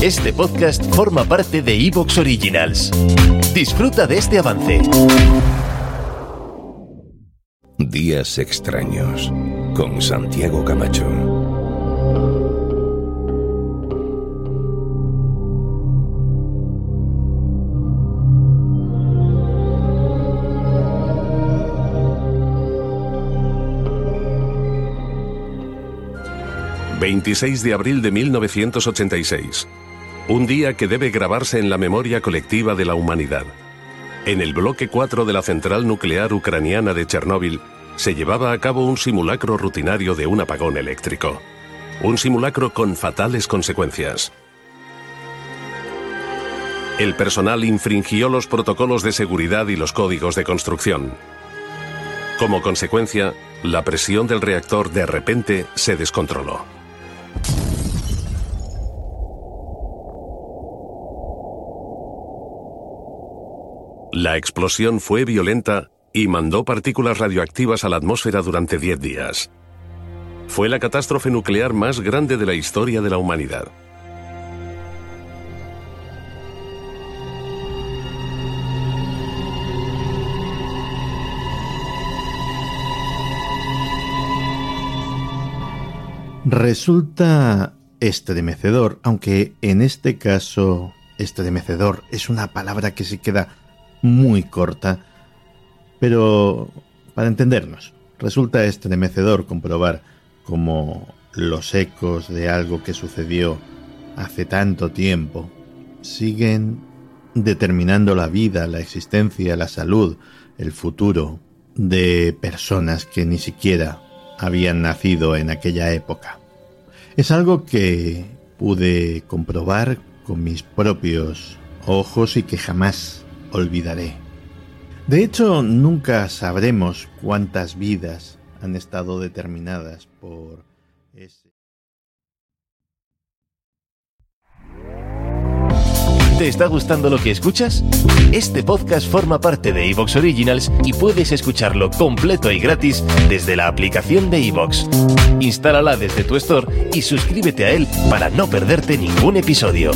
Este podcast forma parte de Evox Originals. Disfruta de este avance. Días extraños con Santiago Camacho. ...26 de abril de 1986... Un día que debe grabarse en la memoria colectiva de la humanidad. En el bloque 4 de la central nuclear ucraniana de Chernóbil se llevaba a cabo un simulacro rutinario de un apagón eléctrico. Un simulacro con fatales consecuencias. El personal infringió los protocolos de seguridad y los códigos de construcción. Como consecuencia, la presión del reactor de repente se descontroló. La explosión fue violenta y mandó partículas radioactivas a la atmósfera durante 10 días. Fue la catástrofe nuclear más grande de la historia de la humanidad. Resulta estremecedor, aunque en este caso estremecedor es una palabra que se queda muy corta, pero para entendernos, resulta estremecedor comprobar cómo los ecos de algo que sucedió hace tanto tiempo siguen determinando la vida, la existencia, la salud, el futuro de personas que ni siquiera habían nacido en aquella época. Es algo que pude comprobar con mis propios ojos y que jamás olvidaré. De hecho, nunca sabremos cuántas vidas han estado determinadas por ese... ¿Te está gustando lo que escuchas? Este podcast forma parte de Evox Originals y puedes escucharlo completo y gratis desde la aplicación de Evox. Instálala desde tu store y suscríbete a él para no perderte ningún episodio.